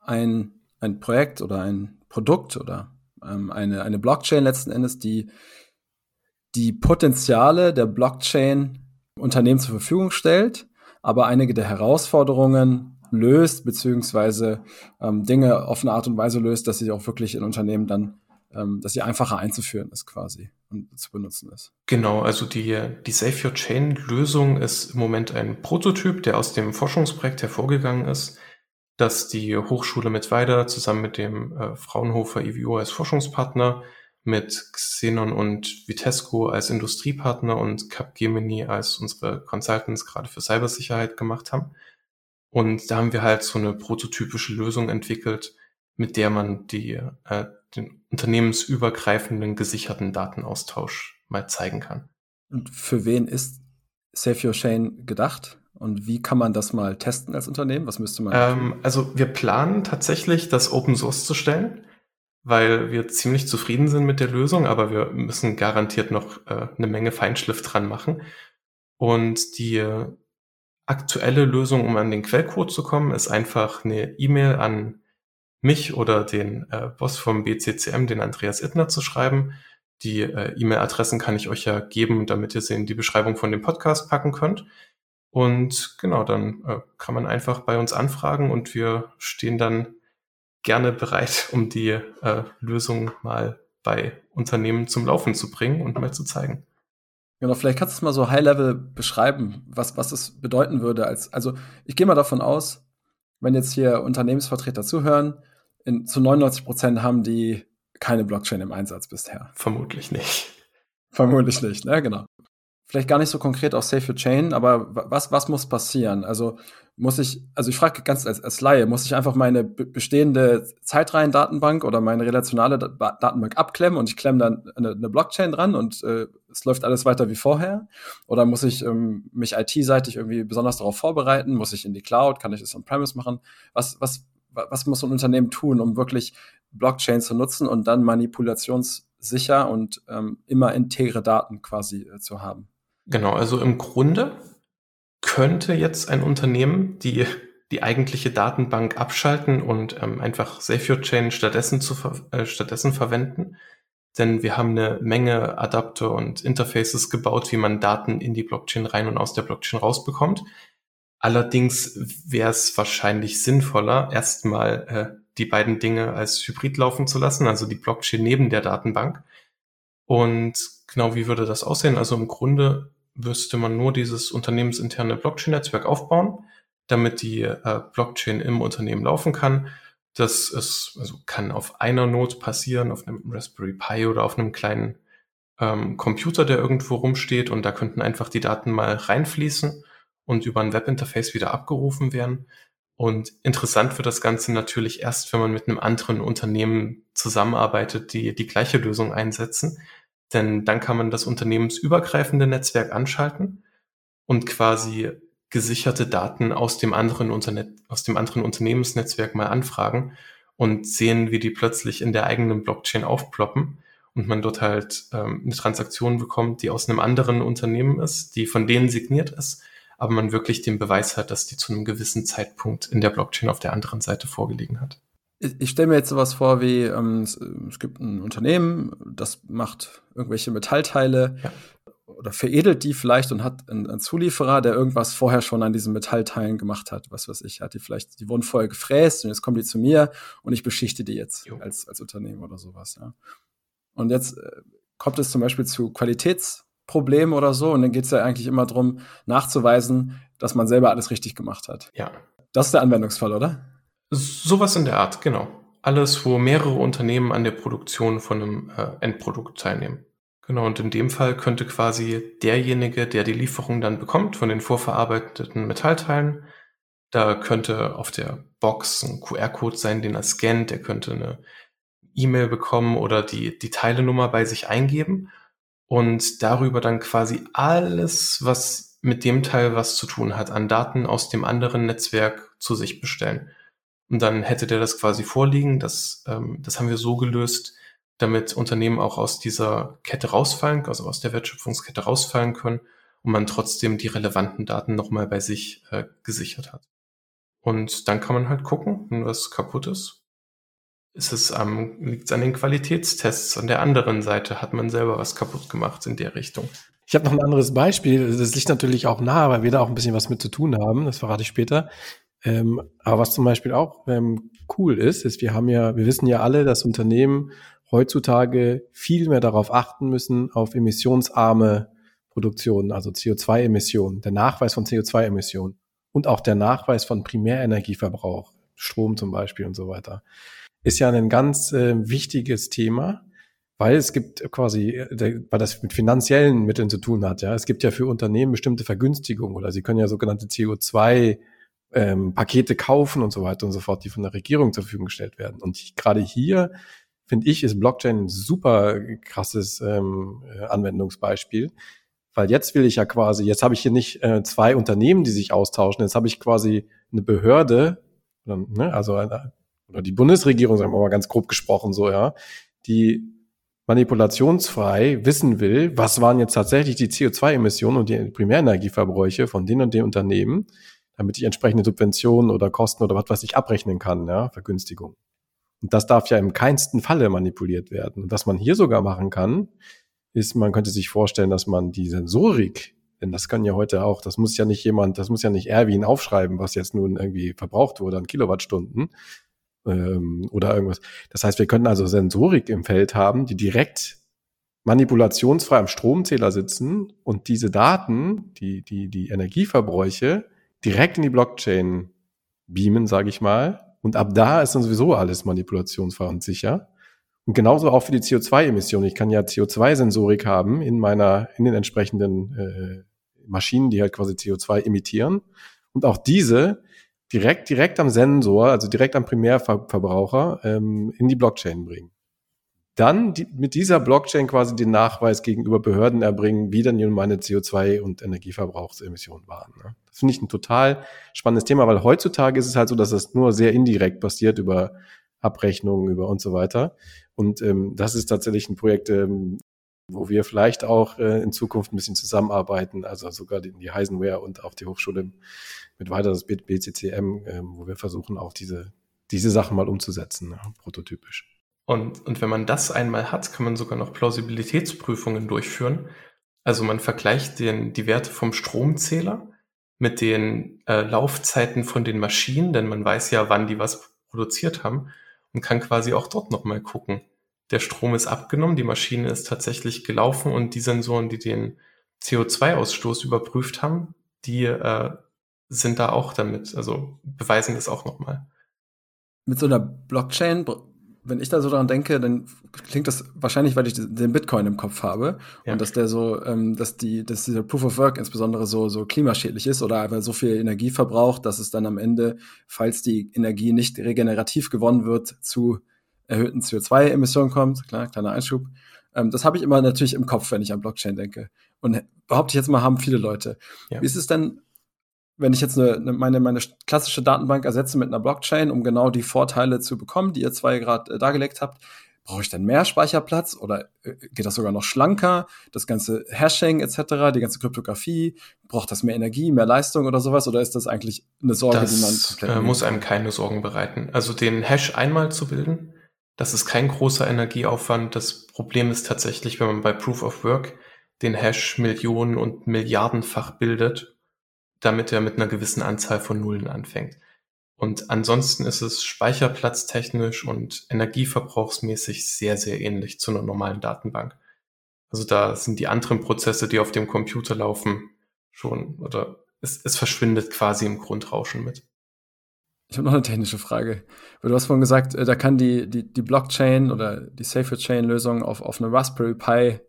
S1: ein, ein Projekt oder ein Produkt oder ähm, eine, eine Blockchain letzten Endes, die die Potenziale der Blockchain Unternehmen zur Verfügung stellt, aber einige der Herausforderungen löst, beziehungsweise ähm, Dinge auf eine Art und Weise löst, dass sie auch wirklich in Unternehmen dann, ähm, dass sie einfacher einzuführen ist quasi und zu benutzen ist.
S2: Genau, also die, die Save Your Chain Lösung ist im Moment ein Prototyp, der aus dem Forschungsprojekt hervorgegangen ist, dass die Hochschule Mittweida zusammen mit dem äh, Fraunhofer IWO als Forschungspartner mit Xenon und Vitesco als Industriepartner und Capgemini als unsere Consultants gerade für Cybersicherheit gemacht haben. Und da haben wir halt so eine prototypische Lösung entwickelt, mit der man die, äh, den unternehmensübergreifenden gesicherten Datenaustausch mal zeigen kann.
S1: Und für wen ist Save Your Chain gedacht? Und wie kann man das mal testen als Unternehmen? Was müsste man?
S2: Ähm, also wir planen tatsächlich, das Open Source zu stellen weil wir ziemlich zufrieden sind mit der Lösung, aber wir müssen garantiert noch äh, eine Menge Feinschliff dran machen. Und die aktuelle Lösung, um an den Quellcode zu kommen, ist einfach eine E-Mail an mich oder den äh, Boss vom BCCM, den Andreas Ittner, zu schreiben. Die äh, E-Mail-Adressen kann ich euch ja geben, damit ihr sie in die Beschreibung von dem Podcast packen könnt. Und genau, dann äh, kann man einfach bei uns anfragen und wir stehen dann gerne bereit, um die äh, Lösung mal bei Unternehmen zum Laufen zu bringen und mal zu zeigen.
S1: Genau, vielleicht kannst du es mal so High-Level beschreiben, was, was es bedeuten würde. Als, also ich gehe mal davon aus, wenn jetzt hier Unternehmensvertreter zuhören, in, zu 99 Prozent haben die keine Blockchain im Einsatz bisher.
S2: Vermutlich nicht.
S1: Vermutlich nicht, ne, genau. Vielleicht gar nicht so konkret auf Safe Your Chain, aber was, was muss passieren? Also muss ich, also ich frage ganz als, als Laie, muss ich einfach meine bestehende Zeitreihen-Datenbank oder meine relationale Datenbank abklemmen und ich klemme dann eine, eine Blockchain dran und äh, es läuft alles weiter wie vorher? Oder muss ich ähm, mich IT-seitig irgendwie besonders darauf vorbereiten? Muss ich in die Cloud? Kann ich das on-premise machen? Was, was, was muss ein Unternehmen tun, um wirklich Blockchain zu nutzen und dann manipulationssicher und ähm, immer integre Daten quasi äh, zu haben?
S2: Genau, also im Grunde könnte jetzt ein Unternehmen die, die eigentliche Datenbank abschalten und ähm, einfach Your Chain stattdessen, zu äh, stattdessen verwenden. Denn wir haben eine Menge Adapter und Interfaces gebaut, wie man Daten in die Blockchain rein und aus der Blockchain rausbekommt. Allerdings wäre es wahrscheinlich sinnvoller, erstmal äh, die beiden Dinge als Hybrid laufen zu lassen, also die Blockchain neben der Datenbank. Und genau wie würde das aussehen? Also im Grunde müsste man nur dieses unternehmensinterne Blockchain-Netzwerk aufbauen, damit die äh, Blockchain im Unternehmen laufen kann. Das ist, also kann auf einer Node passieren, auf einem Raspberry Pi oder auf einem kleinen ähm, Computer, der irgendwo rumsteht und da könnten einfach die Daten mal reinfließen und über ein Webinterface wieder abgerufen werden. Und interessant wird das Ganze natürlich erst, wenn man mit einem anderen Unternehmen zusammenarbeitet, die die gleiche Lösung einsetzen. Denn dann kann man das unternehmensübergreifende Netzwerk anschalten und quasi gesicherte Daten aus dem anderen Unterne aus dem anderen Unternehmensnetzwerk mal anfragen und sehen, wie die plötzlich in der eigenen Blockchain aufploppen und man dort halt ähm, eine Transaktion bekommt, die aus einem anderen Unternehmen ist, die von denen signiert ist, aber man wirklich den Beweis hat, dass die zu einem gewissen Zeitpunkt in der Blockchain auf der anderen Seite vorgelegen hat
S1: ich stelle mir jetzt sowas vor wie, ähm, es, es, gibt ein Unternehmen, das macht irgendwelche Metallteile ja. oder veredelt die vielleicht und hat einen, einen, Zulieferer, der irgendwas vorher schon an diesen Metallteilen gemacht hat. Was weiß ich, hat die vielleicht, die wurden vorher gefräst und jetzt kommen die zu mir und ich beschichte die jetzt als, als Unternehmen oder sowas. Ja. Und jetzt äh, kommt es zum Beispiel zu Qualitätsproblemen oder so und dann geht es ja eigentlich immer darum, nachzuweisen, dass man selber alles richtig gemacht hat.
S2: Ja.
S1: Das ist der Anwendungsfall, oder?
S2: Sowas in der Art, genau. Alles, wo mehrere Unternehmen an der Produktion von einem äh, Endprodukt teilnehmen. Genau, und in dem Fall könnte quasi derjenige, der die Lieferung dann bekommt von den vorverarbeiteten Metallteilen, da könnte auf der Box ein QR-Code sein, den er scannt, der könnte eine E-Mail bekommen oder die, die Teilenummer bei sich eingeben und darüber dann quasi alles, was mit dem Teil was zu tun hat, an Daten aus dem anderen Netzwerk zu sich bestellen. Und dann hätte der das quasi vorliegen. Das, ähm, das haben wir so gelöst, damit Unternehmen auch aus dieser Kette rausfallen, also aus der Wertschöpfungskette rausfallen können und man trotzdem die relevanten Daten nochmal bei sich äh, gesichert hat. Und dann kann man halt gucken, wenn was kaputt ist. Ist es am, liegt es an den Qualitätstests? An der anderen Seite hat man selber was kaputt gemacht in der Richtung.
S3: Ich habe noch ein anderes Beispiel. Das liegt natürlich auch nahe, weil wir da auch ein bisschen was mit zu tun haben. Das verrate ich später. Ähm, aber was zum Beispiel auch ähm, cool ist, ist, wir haben ja, wir wissen ja alle, dass Unternehmen heutzutage viel mehr darauf achten müssen, auf emissionsarme Produktionen, also CO2-Emissionen, der Nachweis von CO2-Emissionen und auch der Nachweis von Primärenergieverbrauch, Strom zum Beispiel und so weiter, ist ja ein ganz äh, wichtiges Thema, weil es gibt quasi, äh, weil das mit finanziellen Mitteln zu tun hat, ja. Es gibt ja für Unternehmen bestimmte Vergünstigungen oder sie können ja sogenannte CO2 ähm, Pakete kaufen und so weiter und so fort, die von der Regierung zur Verfügung gestellt werden. Und gerade hier finde ich, ist Blockchain ein super krasses ähm, äh, Anwendungsbeispiel, weil jetzt will ich ja quasi, jetzt habe ich hier nicht äh, zwei Unternehmen, die sich austauschen, jetzt habe ich quasi eine Behörde, ne, also eine, oder die Bundesregierung, sagen wir mal ganz grob gesprochen so, ja, die manipulationsfrei wissen will, was waren jetzt tatsächlich die CO2-Emissionen und die Primärenergieverbräuche von den und den Unternehmen, damit ich entsprechende Subventionen oder Kosten oder was was ich abrechnen kann, ja, Vergünstigung. Und das darf ja im keinsten Falle manipuliert werden. Und was man hier sogar machen kann, ist, man könnte sich vorstellen, dass man die Sensorik, denn das kann ja heute auch, das muss ja nicht jemand, das muss ja nicht Erwin aufschreiben, was jetzt nun irgendwie verbraucht wurde an Kilowattstunden, ähm, oder irgendwas. Das heißt, wir könnten also Sensorik im Feld haben, die direkt manipulationsfrei am Stromzähler sitzen und diese Daten, die, die, die Energieverbräuche direkt in die Blockchain beamen, sage ich mal. Und ab da ist dann sowieso alles manipulationsfrei und sicher. Und genauso auch für die CO2-Emissionen. Ich kann ja CO2-Sensorik haben in meiner, in den entsprechenden äh, Maschinen, die halt quasi CO2 emittieren. Und auch diese direkt, direkt am Sensor, also direkt am Primärverbraucher, ähm, in die Blockchain bringen. Dann die, mit dieser Blockchain quasi den Nachweis gegenüber Behörden erbringen, wie denn nun meine CO2 und Energieverbrauchsemissionen waren. Ne? Finde ich ein total spannendes Thema, weil heutzutage ist es halt so, dass das nur sehr indirekt passiert über Abrechnungen, über und so weiter. Und ähm, das ist tatsächlich ein Projekt, ähm, wo wir vielleicht auch äh, in Zukunft ein bisschen zusammenarbeiten, also sogar die, die Heisenware und auch die Hochschule mit weiter das BCCM, äh, wo wir versuchen auch diese, diese Sachen mal umzusetzen, ne, prototypisch.
S2: Und, und wenn man das einmal hat, kann man sogar noch Plausibilitätsprüfungen durchführen. Also man vergleicht den, die Werte vom Stromzähler mit den äh, Laufzeiten von den Maschinen, denn man weiß ja, wann die was produziert haben und kann quasi auch dort nochmal gucken. Der Strom ist abgenommen, die Maschine ist tatsächlich gelaufen und die Sensoren, die den CO2-Ausstoß überprüft haben, die äh, sind da auch damit, also beweisen das auch nochmal.
S1: Mit so einer Blockchain, wenn ich da so dran denke, dann klingt das wahrscheinlich, weil ich den Bitcoin im Kopf habe ja. und dass der so, ähm, dass die, dass dieser Proof of Work insbesondere so so klimaschädlich ist oder einfach so viel Energie verbraucht, dass es dann am Ende, falls die Energie nicht regenerativ gewonnen wird, zu erhöhten CO2-Emissionen kommt. Klar, kleiner Einschub. Ähm, das habe ich immer natürlich im Kopf, wenn ich an Blockchain denke. Und behaupte ich jetzt mal, haben viele Leute. Ja. Wie ist es denn wenn ich jetzt eine, eine, meine, meine klassische Datenbank ersetze mit einer Blockchain, um genau die Vorteile zu bekommen, die ihr zwei gerade äh, dargelegt habt, brauche ich dann mehr Speicherplatz oder äh, geht das sogar noch schlanker? Das ganze Hashing etc., die ganze Kryptographie, braucht das mehr Energie, mehr Leistung oder sowas? Oder ist das eigentlich eine Sorge,
S2: das, die man komplett äh, muss einem keine Sorgen bereiten. Also den Hash einmal zu bilden, das ist kein großer Energieaufwand. Das Problem ist tatsächlich, wenn man bei Proof of Work den Hash Millionen und Milliardenfach bildet damit er mit einer gewissen Anzahl von Nullen anfängt. Und ansonsten ist es speicherplatztechnisch und energieverbrauchsmäßig sehr, sehr ähnlich zu einer normalen Datenbank. Also da sind die anderen Prozesse, die auf dem Computer laufen, schon, oder es, es verschwindet quasi im Grundrauschen mit.
S1: Ich habe noch eine technische Frage. Du hast vorhin gesagt, äh, da kann die, die, die Blockchain oder die Safer Chain Lösung auf, auf eine Raspberry Pi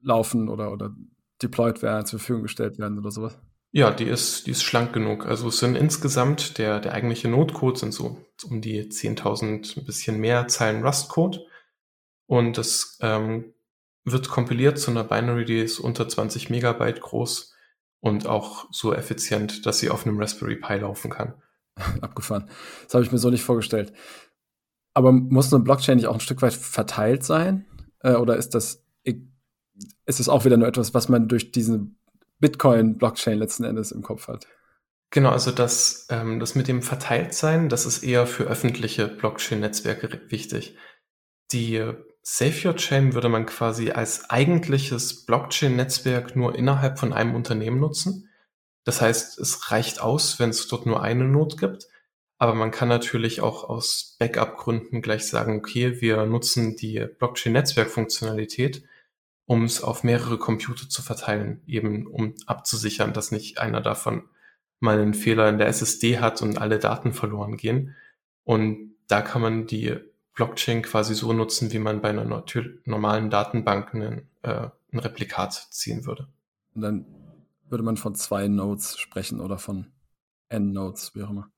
S1: laufen oder, oder deployed werden, zur Verfügung gestellt werden oder sowas.
S2: Ja, die ist, die ist schlank genug. Also es sind insgesamt, der, der eigentliche Notecode sind so um die 10.000, ein bisschen mehr Zeilen Rust-Code. Und das ähm, wird kompiliert zu einer Binary, die ist unter 20 Megabyte groß und auch so effizient, dass sie auf einem Raspberry Pi laufen kann.
S1: Abgefahren. Das habe ich mir so nicht vorgestellt. Aber muss eine Blockchain nicht auch ein Stück weit verteilt sein? Äh, oder ist das, ist es auch wieder nur etwas, was man durch diesen Bitcoin-Blockchain letzten Endes im Kopf hat.
S2: Genau, also das, ähm, das mit dem Verteiltsein, das ist eher für öffentliche Blockchain-Netzwerke wichtig. Die Safe Your Chain würde man quasi als eigentliches Blockchain-Netzwerk nur innerhalb von einem Unternehmen nutzen. Das heißt, es reicht aus, wenn es dort nur eine Not gibt. Aber man kann natürlich auch aus Backup-Gründen gleich sagen, okay, wir nutzen die Blockchain-Netzwerk-Funktionalität um es auf mehrere Computer zu verteilen, eben um abzusichern, dass nicht einer davon mal einen Fehler in der SSD hat und alle Daten verloren gehen. Und da kann man die Blockchain quasi so nutzen, wie man bei einer normalen Datenbank einen, äh, ein Replikat ziehen würde.
S1: Und dann würde man von zwei Nodes sprechen oder von N-Nodes, wie auch immer.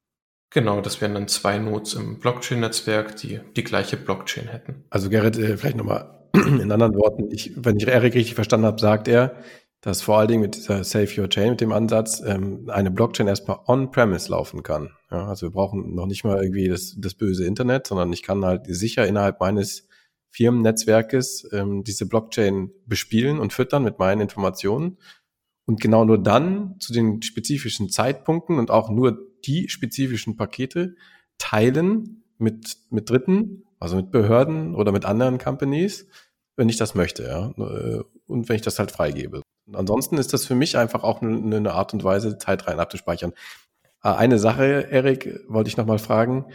S2: Genau, das wären dann zwei Nodes im Blockchain-Netzwerk, die die gleiche Blockchain hätten.
S3: Also Gerrit, äh, vielleicht nochmal in anderen Worten, ich, wenn ich Erik richtig verstanden habe, sagt er, dass vor allen Dingen mit dieser Save Your Chain, mit dem Ansatz, ähm, eine Blockchain erstmal on-premise laufen kann. Ja, also wir brauchen noch nicht mal irgendwie das, das böse Internet, sondern ich kann halt sicher innerhalb meines Firmennetzwerkes ähm, diese Blockchain bespielen und füttern mit meinen Informationen. Und genau nur dann zu den spezifischen Zeitpunkten und auch nur die spezifischen Pakete teilen mit, mit Dritten, also mit Behörden oder mit anderen Companies, wenn ich das möchte, ja. Und wenn ich das halt freigebe. Und ansonsten ist das für mich einfach auch eine, eine Art und Weise, Zeit rein abzuspeichern. Äh, eine Sache, Erik, wollte ich nochmal fragen.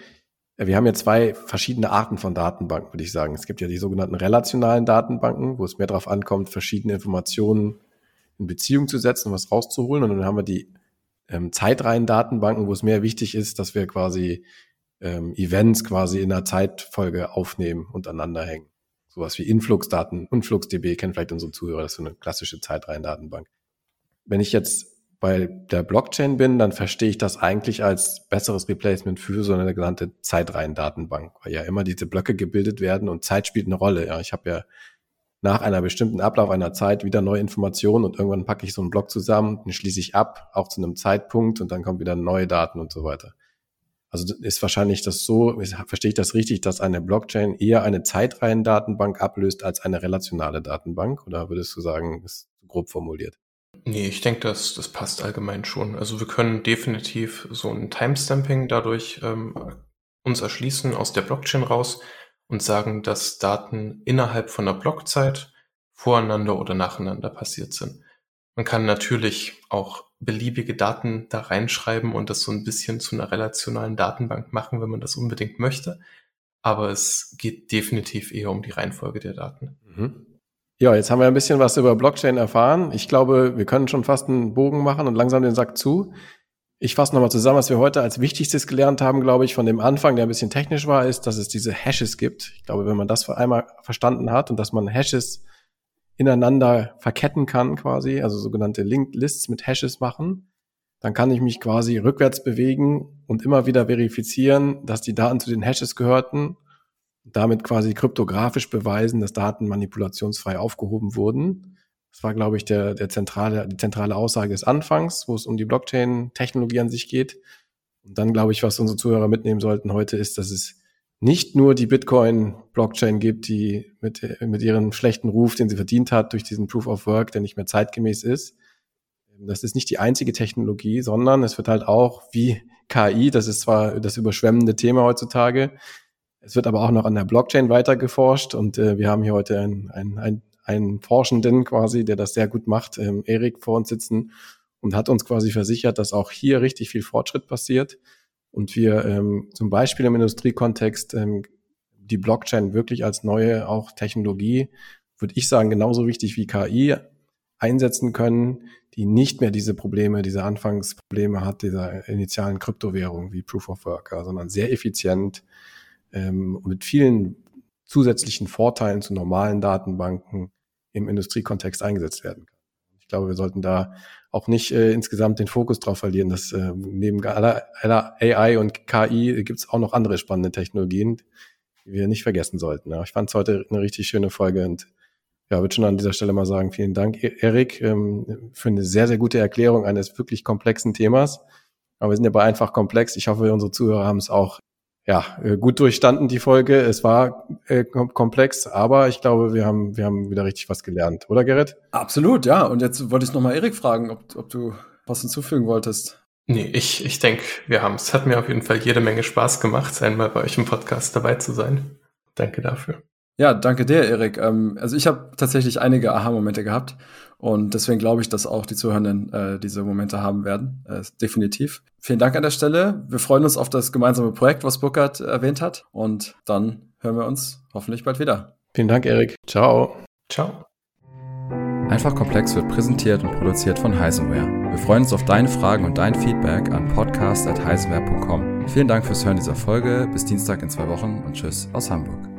S3: Wir haben ja zwei verschiedene Arten von Datenbanken, würde ich sagen. Es gibt ja die sogenannten relationalen Datenbanken, wo es mehr darauf ankommt, verschiedene Informationen in Beziehung zu setzen, was rauszuholen. Und dann haben wir die ähm, Zeitreihen-Datenbanken, wo es mehr wichtig ist, dass wir quasi ähm, Events quasi in einer Zeitfolge aufnehmen und aneinander hängen. Sowas wie Influx-Daten, InfluxDB kennen vielleicht unsere Zuhörer, das ist so eine klassische Zeitreihen-Datenbank. Wenn ich jetzt bei der Blockchain bin, dann verstehe ich das eigentlich als besseres Replacement für so eine genannte Zeitreihen-Datenbank, weil ja immer diese Blöcke gebildet werden und Zeit spielt eine Rolle. Ja, ich habe ja nach einer bestimmten Ablauf einer Zeit wieder neue Informationen und irgendwann packe ich so einen Block zusammen, den schließe ich ab, auch zu einem Zeitpunkt und dann kommen wieder neue Daten und so weiter. Also ist wahrscheinlich das so, verstehe ich das richtig, dass eine Blockchain eher eine Zeitreihendatenbank ablöst als eine relationale Datenbank? Oder würdest du sagen, ist grob formuliert?
S2: Nee, ich denke, das, das passt allgemein schon. Also wir können definitiv so ein Timestamping dadurch ähm, uns erschließen aus der Blockchain raus und sagen, dass Daten innerhalb von der Blockzeit voreinander oder nacheinander passiert sind. Man kann natürlich auch beliebige Daten da reinschreiben und das so ein bisschen zu einer relationalen Datenbank machen, wenn man das unbedingt möchte. Aber es geht definitiv eher um die Reihenfolge der Daten.
S3: Mhm. Ja, jetzt haben wir ein bisschen was über Blockchain erfahren. Ich glaube, wir können schon fast einen Bogen machen und langsam den Sack zu. Ich fasse nochmal zusammen, was wir heute als Wichtigstes gelernt haben, glaube ich, von dem Anfang, der ein bisschen technisch war, ist, dass es diese Hashes gibt. Ich glaube, wenn man das einmal verstanden hat und dass man Hashes ineinander verketten kann quasi, also sogenannte Linked Lists mit Hashes machen, dann kann ich mich quasi rückwärts bewegen und immer wieder verifizieren, dass die Daten zu den Hashes gehörten, damit quasi kryptografisch beweisen, dass Daten manipulationsfrei aufgehoben wurden. Das war, glaube ich, der, der zentrale, die zentrale Aussage des Anfangs, wo es um die Blockchain-Technologie an sich geht. Und dann, glaube ich, was unsere Zuhörer mitnehmen sollten heute, ist, dass es nicht nur die Bitcoin-Blockchain gibt, die mit, mit ihrem schlechten Ruf, den sie verdient hat, durch diesen Proof of Work, der nicht mehr zeitgemäß ist. Das ist nicht die einzige Technologie, sondern es wird halt auch wie KI, das ist zwar das überschwemmende Thema heutzutage, es wird aber auch noch an der Blockchain weiter geforscht und äh, wir haben hier heute einen, einen, einen, einen Forschenden quasi, der das sehr gut macht, ähm, Erik vor uns sitzen und hat uns quasi versichert, dass auch hier richtig viel Fortschritt passiert und wir ähm, zum Beispiel im Industriekontext ähm, die Blockchain wirklich als neue auch Technologie, würde ich sagen, genauso wichtig wie KI einsetzen können, die nicht mehr diese Probleme, diese Anfangsprobleme hat, dieser initialen Kryptowährung wie Proof of Work, sondern sehr effizient ähm, mit vielen zusätzlichen Vorteilen zu normalen Datenbanken im Industriekontext eingesetzt werden kann. Ich glaube, wir sollten da auch nicht äh, insgesamt den Fokus drauf verlieren, dass äh, neben aller, aller AI und KI gibt es auch noch andere spannende Technologien, die wir nicht vergessen sollten. Ja. Ich fand es heute eine richtig schöne Folge und ja, würde schon an dieser Stelle mal sagen, vielen Dank, e-, Erik, ähm, für eine sehr, sehr gute Erklärung eines wirklich komplexen Themas. Aber wir sind ja bei einfach komplex. Ich hoffe, unsere Zuhörer haben es auch ja, äh, gut durchstanden, die Folge. Es war äh, komplex, aber ich glaube, wir haben, wir haben wieder richtig was gelernt, oder Gerrit?
S1: Absolut, ja. Und jetzt wollte ich nochmal Erik fragen, ob, ob du was hinzufügen wolltest.
S2: Nee, ich, ich denke, wir haben es. Hat mir auf jeden Fall jede Menge Spaß gemacht, einmal bei euch im Podcast dabei zu sein. Danke dafür.
S1: Ja, danke dir, Erik. Ähm, also ich habe tatsächlich einige Aha-Momente gehabt und deswegen glaube ich, dass auch die Zuhörenden äh, diese Momente haben werden. Äh, definitiv. Vielen Dank an der Stelle. Wir freuen uns auf das gemeinsame Projekt, was Burkhard erwähnt hat und dann hören wir uns hoffentlich bald wieder.
S3: Vielen Dank, Erik. Ciao.
S2: Ciao.
S1: Einfach Komplex wird präsentiert und produziert von Heisenware. Wir freuen uns auf deine Fragen und dein Feedback an podcast.heisenware.com. Vielen Dank fürs Hören dieser Folge. Bis Dienstag in zwei Wochen und tschüss aus Hamburg.